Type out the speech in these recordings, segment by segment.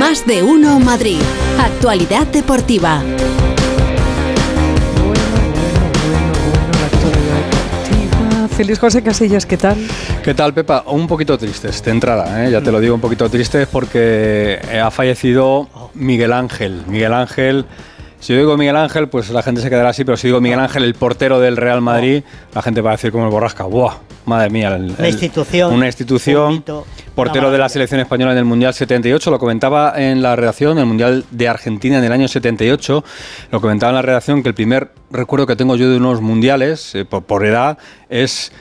Más de uno Madrid. Actualidad deportiva. Feliz José Casillas, ¿qué tal? ¿Qué tal, Pepa? Un poquito tristes, de entrada, ¿eh? ya te lo digo, un poquito tristes porque ha fallecido Miguel Ángel. Miguel Ángel si yo digo Miguel Ángel, pues la gente se quedará así, pero si digo Miguel Ángel, el portero del Real Madrid, la gente va a decir como el borrasca, ¡buah! Madre mía. una institución. Una institución. portero de la selección española en el Mundial 78. Lo comentaba en la redacción, el Mundial de Argentina en el año 78. Lo comentaba en la redacción que el primer recuerdo que tengo yo de unos mundiales, eh, por edad, es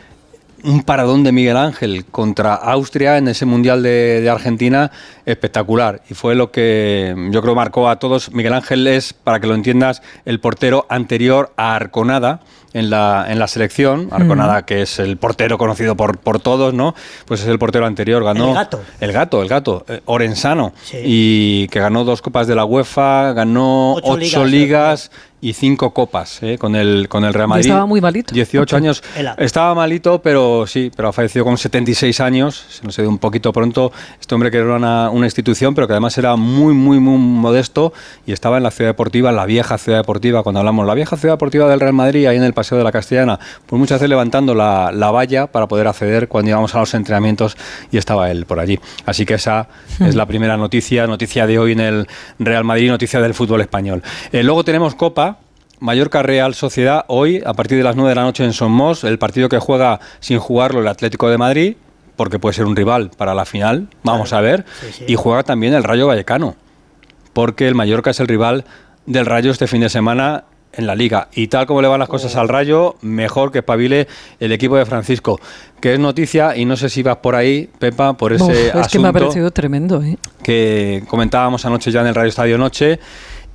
un paradón de Miguel Ángel contra Austria en ese Mundial de, Argentina espectacular. Y fue lo que yo creo marcó a todos. Miguel Ángel es, para que lo entiendas, el portero anterior a Arconada en la, en la selección. Arconada, que es el portero conocido por, por todos, ¿no? Pues es el portero anterior. Ganó. El gato. El gato, el gato. Eh, Orensano. Y que ganó dos copas de la UEFA, ganó ocho, ligas y cinco copas eh, con, el, con el Real Madrid. estaba muy malito. 18 años. Estaba malito, pero sí, pero ha fallecido con 76 años. Se nos ha ido un poquito pronto. Este hombre que era una, una, institución, pero que además era muy, muy, muy modesto y estaba en la ciudad deportiva, en la vieja ciudad deportiva. Cuando hablamos la vieja ciudad deportiva del Real Madrid, ahí en el Paseo de la Castellana, pues muchas veces levantando la, la valla para poder acceder cuando íbamos a los entrenamientos y estaba él por allí. Así que esa es la primera noticia, noticia de hoy en el Real Madrid, noticia del fútbol español. Eh, luego tenemos Copa Mallorca Real Sociedad hoy a partir de las 9 de la noche en Somos, el partido que juega sin jugarlo el Atlético de Madrid, porque puede ser un rival para la final, vamos a ver, y juega también el Rayo Vallecano, porque el Mallorca es el rival del Rayo este fin de semana en la liga. Y tal como le van las cosas al Rayo, mejor que espabile el equipo de Francisco. Que es noticia, y no sé si vas por ahí, Pepa, por ese es que me ha parecido tremendo. ¿eh? Que comentábamos anoche ya en el Radio Estadio Noche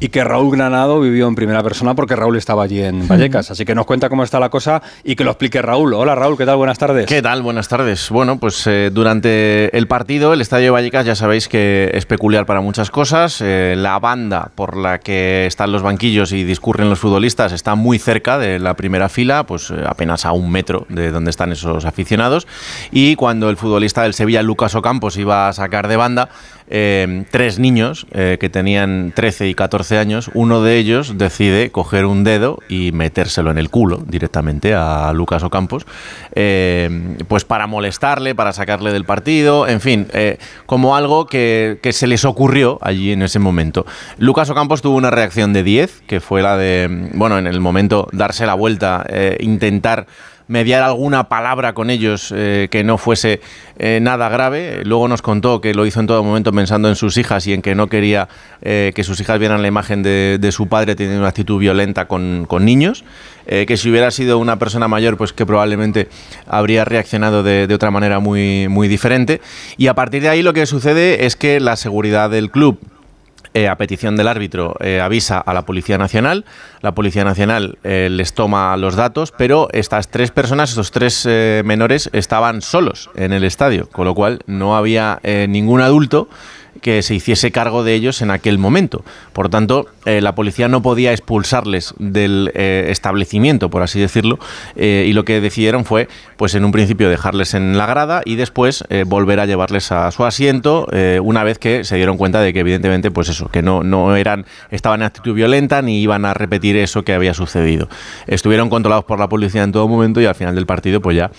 y que Raúl Granado vivió en primera persona porque Raúl estaba allí en Vallecas. Así que nos cuenta cómo está la cosa y que lo explique Raúl. Hola Raúl, ¿qué tal? Buenas tardes. ¿Qué tal? Buenas tardes. Bueno, pues eh, durante el partido, el Estadio de Vallecas ya sabéis que es peculiar para muchas cosas. Eh, la banda por la que están los banquillos y discurren los futbolistas está muy cerca de la primera fila, pues eh, apenas a un metro de donde están esos aficionados. Y cuando el futbolista del Sevilla, Lucas Ocampos, iba a sacar de banda, tres niños que tenían 13 y 14 años, uno de ellos decide coger un dedo y metérselo en el culo directamente a Lucas Ocampos, eh, pues para molestarle, para sacarle del partido, en fin, eh, como algo que, se les ocurrió allí en ese momento. Lucas Ocampos tuvo una reacción de 10, que fue la de, bueno, en el momento darse la vuelta, eh, intentar mediar alguna palabra con ellos eh, que no fuese eh, nada grave. Luego nos contó que lo hizo en todo momento pensando en sus hijas y en que no quería eh, que sus hijas vieran la imagen de, su padre teniendo una actitud violenta con, niños. que si hubiera sido una persona mayor, pues que probablemente habría reaccionado de, otra manera muy, muy diferente. Y a partir de ahí lo que sucede es que la seguridad del club eh, a petición del árbitro, eh, avisa a la Policía Nacional. La Policía Nacional eh, les toma los datos, pero estas tres personas, estos tres menores, estaban solos en el estadio, con lo cual no había ningún adulto que se hiciese cargo de ellos en aquel momento. Por tanto, eh, la policía no podía expulsarles del eh, establecimiento, por así decirlo, eh, y lo que decidieron fue, pues en un principio dejarles en la grada y después volver a llevarles a su asiento una vez que se dieron cuenta de que evidentemente, pues eso, que no, no eran, estaban en actitud violenta ni iban a repetir eso que había sucedido. Estuvieron controlados por la policía en todo momento y al final del partido, pues ya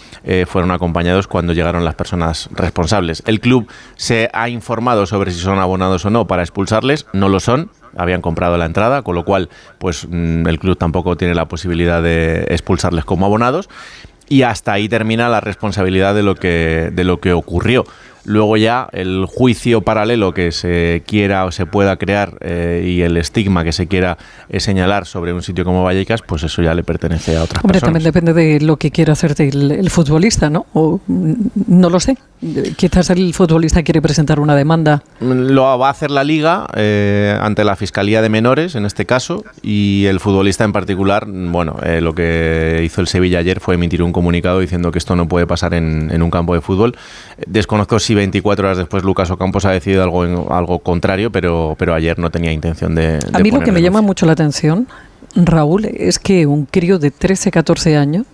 fueron acompañados cuando llegaron las personas responsables. El club se ha informado sobre si son abonados o no para expulsarles, no lo son, habían comprado la entrada, con lo cual pues mm, el club tampoco tiene la posibilidad de expulsarles como abonados y hasta ahí termina la responsabilidad de lo que de lo que ocurrió. Luego ya el juicio paralelo que se quiera o se pueda crear eh, y el estigma que se quiera eh, señalar sobre un sitio como Vallecas, pues eso ya le pertenece a otras Hombre, también depende de lo que quiera hacer el, futbolista, ¿no? O, mm, no lo sé. Quizás el futbolista quiere presentar una demanda. Lo va a hacer la liga eh, ante la Fiscalía de Menores, en este caso, y el futbolista en particular, bueno, lo que hizo el Sevilla ayer fue emitir un comunicado diciendo que esto no puede pasar en, en un campo de fútbol. Desconozco si 24 horas después Lucas Ocampos ha decidido algo, algo contrario, pero, pero ayer no tenía intención de... a mí lo que me llama mucho la atención, Raúl, es que un crío de 13, 14 años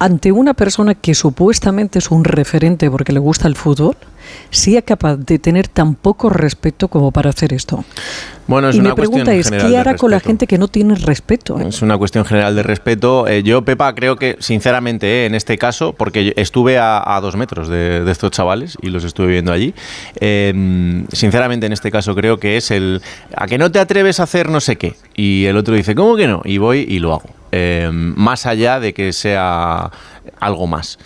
ante una persona que supuestamente es un referente porque le gusta el fútbol, sea capaz de tener tan poco respeto como para hacer esto? Bueno, es y una mi pregunta es, cuestión ¿qué general de hará con la gente que no tiene respeto? eh? Es una cuestión general de respeto. Eh, yo, Pepa, creo que, sinceramente, eh, en este caso, porque estuve a, a dos metros de, de estos chavales y los estuve viendo allí, eh, sinceramente, en este caso, creo que es el a que no te atreves a hacer no sé qué. Y el otro dice, ¿cómo que no? Y voy y lo hago. Eh, más allá de que sea algo más.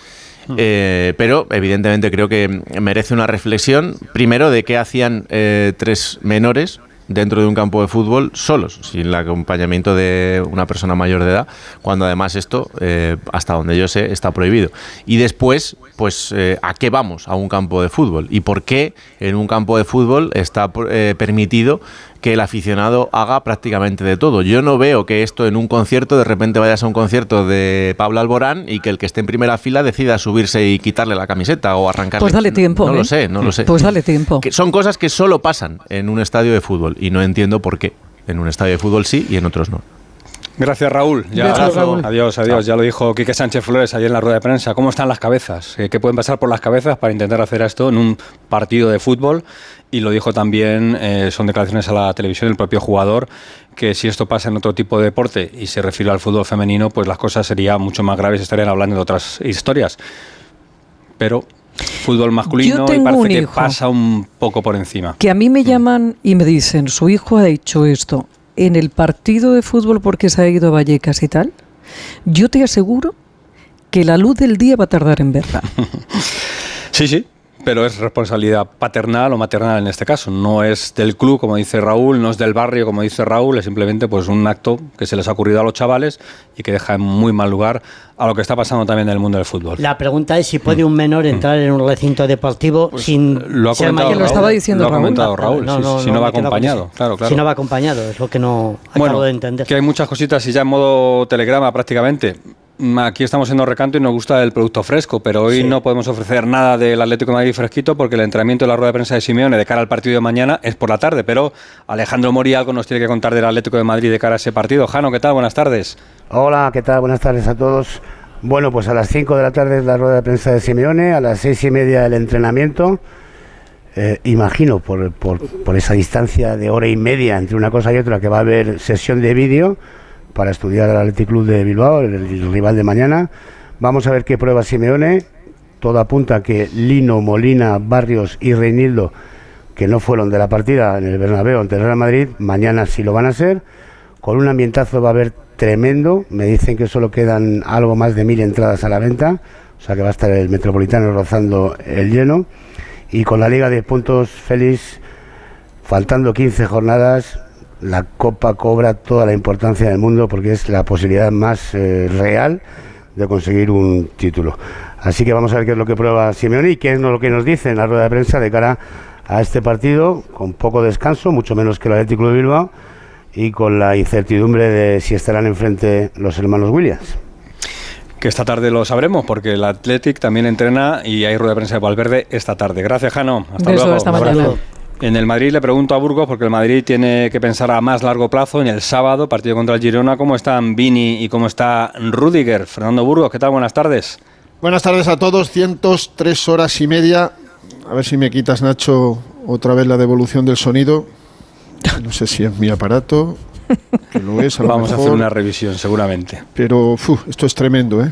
Eh, pero evidentemente creo que merece una reflexión, primero, de qué hacían eh, tres menores dentro de un campo de fútbol solos, sin el acompañamiento de una persona mayor de edad, cuando además esto, eh, hasta donde yo sé, está prohibido. Y después, pues, ¿a qué vamos a un campo de fútbol? ¿Y por qué en un campo de fútbol está permitido que el aficionado haga prácticamente de todo? Yo no veo que esto en un concierto, de repente vayas a un concierto de Pablo Alborán y que el que esté en primera fila decida subirse y quitarle la camiseta o arrancarle. Pues dale tiempo. No ¿eh? lo sé, no lo sé. Pues dale tiempo. Que son cosas que solo pasan en un estadio de fútbol y no entiendo por qué. En un estadio de fútbol sí y en otros no. Gracias, Raúl. Ya, Gracias, Raúl. Adiós, adiós. Ya lo dijo Quique Sánchez Flores ayer en la rueda de prensa. ¿Cómo están las cabezas? Eh, ¿Qué pueden pasar por las cabezas para intentar hacer esto en un partido de fútbol? Y lo dijo también, eh, son declaraciones a la televisión del propio jugador, que si esto pasa en otro tipo de deporte y se refiere al fútbol femenino, pues las cosas serían mucho más graves, estarían hablando de otras historias. Pero fútbol masculino y parece que pasa un poco por encima. Que a mí me llaman y me dicen, su hijo ha hecho esto en el partido de fútbol porque se ha ido a Vallecas y tal. Yo te aseguro que la luz del día va a tardar en verla. Sí, sí, pero es responsabilidad paternal o maternal en este caso. No es del club, como dice Raúl, no es del barrio, como dice Raúl, es simplemente pues un acto que se les ha ocurrido a los chavales y que deja en muy mal lugar a lo que está pasando también en el mundo del fútbol. La pregunta es si puede un menor entrar en un recinto deportivo sin Mm. Lo ha comentado mayor. lo Raúl. estaba diciendo lo ha Raúl. comentado Raúl, si no va acompañado, claro, claro. Si no va acompañado, es lo que no acabo de entender. Que hay muchas cositas y ya en modo telegrama prácticamente. Mm, Aquí estamos en recanto y nos gusta el producto fresco, pero hoy Sí. no podemos ofrecer nada del Atlético de Madrid fresquito porque el entrenamiento de la rueda de prensa de Simeone de cara al partido de mañana es por la tarde. Pero Alejandro Mori algo nos tiene que contar del Atlético de Madrid de cara a ese partido. Jano, ¿qué tal? Buenas tardes. Hola, ¿qué tal? Buenas tardes a todos. Bueno, pues a las 5 de la tarde es la rueda de prensa de Simeone, a las seis y media el entrenamiento. Eh, imagino, por, por- por esa distancia de hora y media entre una cosa y otra, que va a haber sesión de vídeo para estudiar al Athletic Club de Bilbao, el, rival de mañana. Vamos a ver qué prueba Simeone. Todo apunta que Lino, Molina, Barrios y Reinildo, que no fueron de la partida en el Bernabéu ante el Real Madrid, mañana sí lo van a ser. Con un ambientazo va a haber tremendo. Me dicen que solo quedan algo más de mil entradas a la venta. O sea que va a estar el Metropolitano rozando el lleno. Y con la Liga de Puntos, Félix, faltando 15 jornadas, la Copa cobra toda la importancia del mundo porque es la posibilidad más eh, real de conseguir un título. Así que vamos a ver qué es lo que prueba Simeone y qué es lo que nos dice en la rueda de prensa de cara a este partido, con poco descanso, mucho menos que el Atlético de Bilbao, y con la incertidumbre de si estarán enfrente los hermanos Williams. Que esta tarde lo sabremos porque el Athletic también entrena y hay rueda de prensa de Valverde esta tarde. Gracias, Jano. Hasta Beso, luego. hasta mañana. En el Madrid le pregunto a Burgos, porque el Madrid tiene que pensar a más largo plazo en el sábado, partido contra el Girona, cómo están Vini y cómo está Rudiger. Fernando Burgos, ¿qué tal? Buenas tardes. Buenas tardes a todos, 103 horas y media. A ver si me quitas, Nacho, otra vez la devolución del sonido. No sé si es mi aparato, que lo es, a lo Vamos a hacer una revisión, seguramente. Pero fu, esto es tremendo, ¿eh?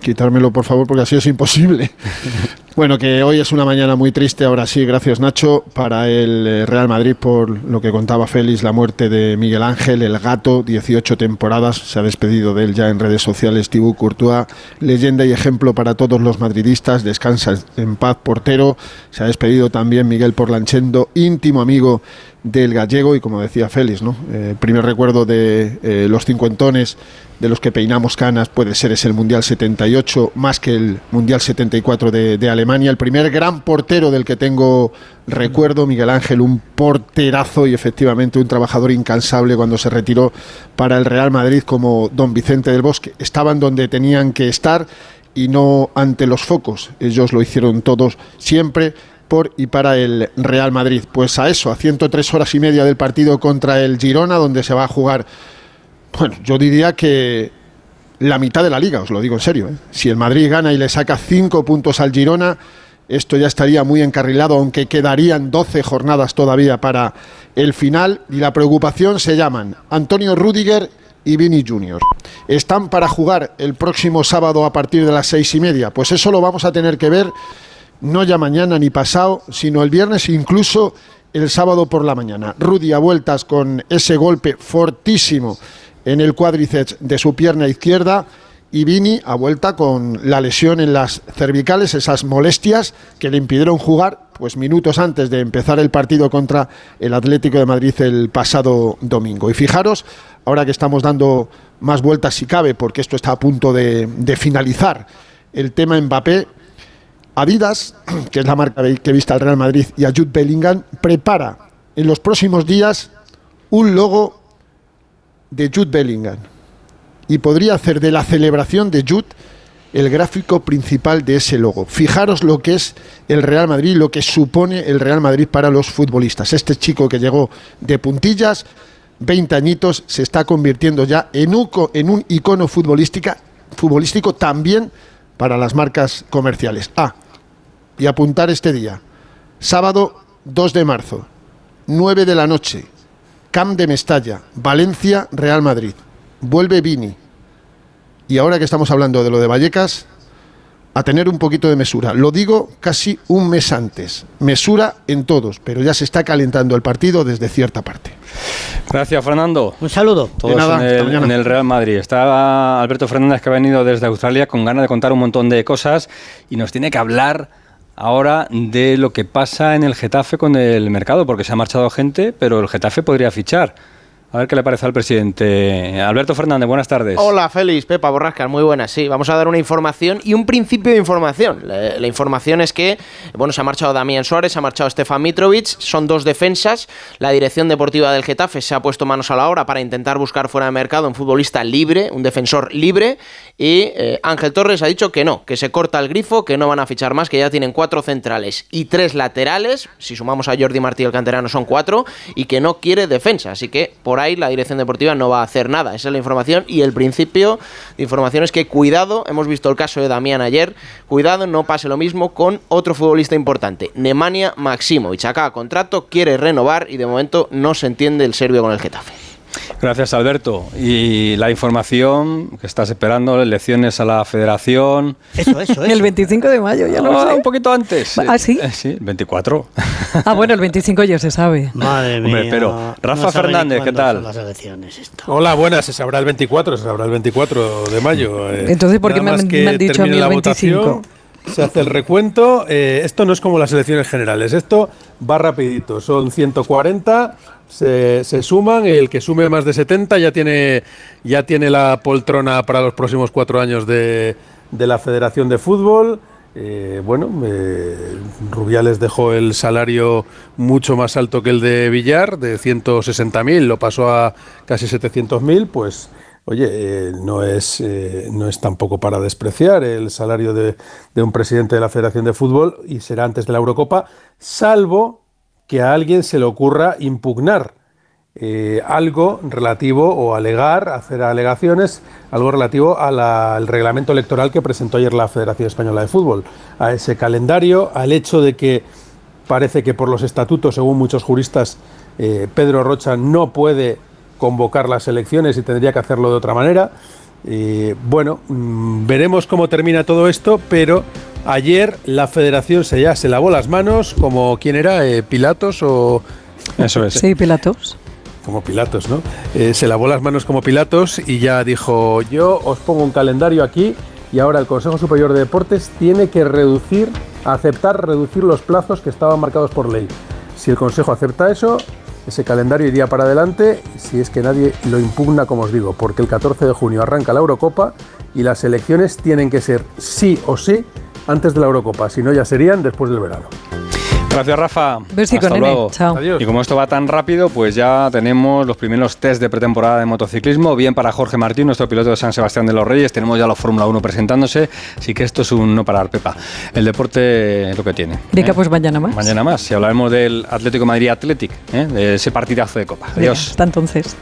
Quitármelo, por favor, porque así es imposible. Bueno, que hoy es una mañana muy triste, ahora sí, gracias Nacho, para el eh, Real Madrid por lo que contaba Félix, la muerte de Miguel Ángel, el gato, 18 temporadas, se ha despedido de él ya en redes sociales Thibaut Courtois, leyenda y ejemplo para todos los madridistas, descansa en paz portero, se ha despedido también Miguel Porlanchendo, íntimo amigo del gallego y como decía Félix, ¿no? Eh, primer recuerdo de eh, los cincuentones de los que peinamos canas puede ser es el Mundial 78 más que el Mundial 74 de, de Alemania. El primer gran portero del que tengo recuerdo, Miguel Ángel, un porterazo y efectivamente un trabajador incansable cuando se retiró para el Real Madrid como don Vicente del Bosque. Estaban donde tenían que estar y no ante los focos. Ellos lo hicieron todos siempre y para el Real Madrid. Pues a eso, a 103 horas y media del partido contra el Girona, donde se va a jugar, bueno, yo diría que la mitad de la liga, os lo digo en serio. ¿eh? Si el Madrid gana y le saca cinco puntos al Girona, esto ya estaría muy encarrilado, aunque quedarían 12 jornadas todavía para el final. Y la preocupación se llaman Antonio Rudiger y Vini Junior. Están para jugar el próximo sábado a partir de las seis y media. Pues eso lo vamos a tener que ver no ya mañana ni pasado, sino el viernes, incluso el sábado por la mañana. Rudy a vueltas con ese golpe fortísimo en el cuádriceps de su pierna izquierda y Vini a vuelta con la lesión en las cervicales, esas molestias que le impidieron jugar pues minutos antes de empezar el partido contra el Atlético de Madrid el pasado domingo. Y fijaros, ahora que estamos dando más vueltas si cabe, porque esto está a punto de, de finalizar, el tema Mbappé, Adidas, que es la marca que viste al Real Madrid, y a Jude Bellingham, prepara en los próximos días un logo de Jude Bellingham. Y podría hacer de la celebración de Jude el gráfico principal de ese logo. Fijaros lo que es el Real Madrid, lo que supone el Real Madrid para los futbolistas. Este chico que llegó de puntillas, 20 añitos, se está convirtiendo ya en un, en un icono futbolística, futbolístico también para las marcas comerciales. Ah, y apuntar este día. Sábado 2 de marzo, 9 de la noche, Camp de Mestalla, Valencia, Real Madrid. Vuelve Vini. Y ahora que estamos hablando de lo de Vallecas, a tener un poquito de mesura. Lo digo casi un mes antes. Mesura en todos, pero ya se está calentando el partido desde cierta parte. Gracias, Fernando. Un saludo. Todos nada, en, el, en el Real Madrid. Está Alberto Fernández que ha venido desde Australia con ganas de contar un montón de cosas y nos tiene que hablar ahora de lo que pasa en el Getafe con el mercado, porque se ha marchado gente, pero el Getafe podría fichar. A ver qué le parece al presidente. Alberto Fernández, buenas tardes. Hola, Félix, Pepa Borrascas, muy buenas. Sí, vamos a dar una información y un principio de información. La, la información es que, bueno, se ha marchado Damián Suárez, se ha marchado Stefan Mitrovic, son dos defensas. La dirección deportiva del Getafe se ha puesto manos a la obra para intentar buscar fuera de mercado un futbolista libre, un defensor libre. Y eh, Ángel Torres ha dicho que no, que se corta el grifo, que no van a fichar más, que ya tienen cuatro centrales y tres laterales. Si sumamos a Jordi Martí el canterano son cuatro y que no quiere defensa. Así que por la dirección deportiva no va a hacer nada. Esa es la información y el principio de información es que cuidado, hemos visto el caso de Damián ayer, cuidado, no pase lo mismo con otro futbolista importante, Nemanja Maximovic. Acá contrato, quiere renovar y de momento no se entiende el serbio con el Getafe. Gracias, Alberto. Y la información que estás esperando, elecciones a la federación. Eso, eso, El eso. 25 de mayo, ya lo Ah, sé. un poquito antes. ¿Ah, sí? Eh, sí, 24. Ah, bueno, el 25 ya se sabe. Madre mía. Hombre, pero, Rafa Fernández, ¿qué tal? son las elecciones esto. Hola, buenas. Se sabrá el 24, se sabrá el 24 de mayo. eh. Entonces, ¿por qué me han- más que me han dicho a mí el la 25? votación, Se hace el recuento. eh, esto no es como las elecciones generales. Esto va rapidito. Son 140. Se, suman. El que sume más de 70 ya tiene, ya tiene la poltrona para los próximos cuatro años de, de la Federación de Fútbol. Eh, bueno, eh, Rubiales dejó el salario mucho más alto que el de Villar, de 160.000, lo pasó a casi 700.000, pues oye, eh, no, es, no es tampoco para despreciar el salario de, de un presidente de la Federación de Fútbol y será antes de la Eurocopa, salvo que a alguien se le ocurra impugnar eh, algo relativo o alegar, hacer alegaciones, algo relativo al reglamento electoral que presentó ayer la Federación Española de Fútbol, a ese calendario, al hecho de que parece que por los estatutos, según muchos juristas, eh, Pedro Rocha no puede convocar las elecciones y tendría que hacerlo de otra manera. Eh, bueno, mm, veremos cómo termina todo esto, pero ayer la Federación se ya se lavó las manos, como quién era, Eh, Pilatos o Eso es. Sí, Pilatos. como Pilatos, ¿no? Eh, se lavó las manos como Pilatos y ya dijo, yo os pongo un calendario aquí y ahora el Consejo Superior de Deportes tiene que reducir, aceptar reducir los plazos que estaban marcados por ley. Si el Consejo acepta eso, ese calendario iría para adelante si es que nadie lo impugna, como os digo, porque el 14 de junio arranca la Eurocopa y las elecciones tienen que ser sí o sí antes de la Eurocopa, si no ya serían después del verano. Gracias, Rafa. Hasta nene. luego. Chao. Adiós. Y como esto va tan rápido, pues ya tenemos los primeros test de pretemporada de motociclismo. Bien para Jorge Martín, nuestro piloto de San Sebastián de los Reyes. Tenemos ya la Fórmula 1 presentándose. Así que esto es un no parar, Pepa. El deporte es lo que tiene. Venga, ¿eh? pues mañana más. Mañana más. Si hablaremos del Atlético Madrid Athletic, ¿eh? de ese partidazo de Copa. Venga, Adiós. Hasta entonces.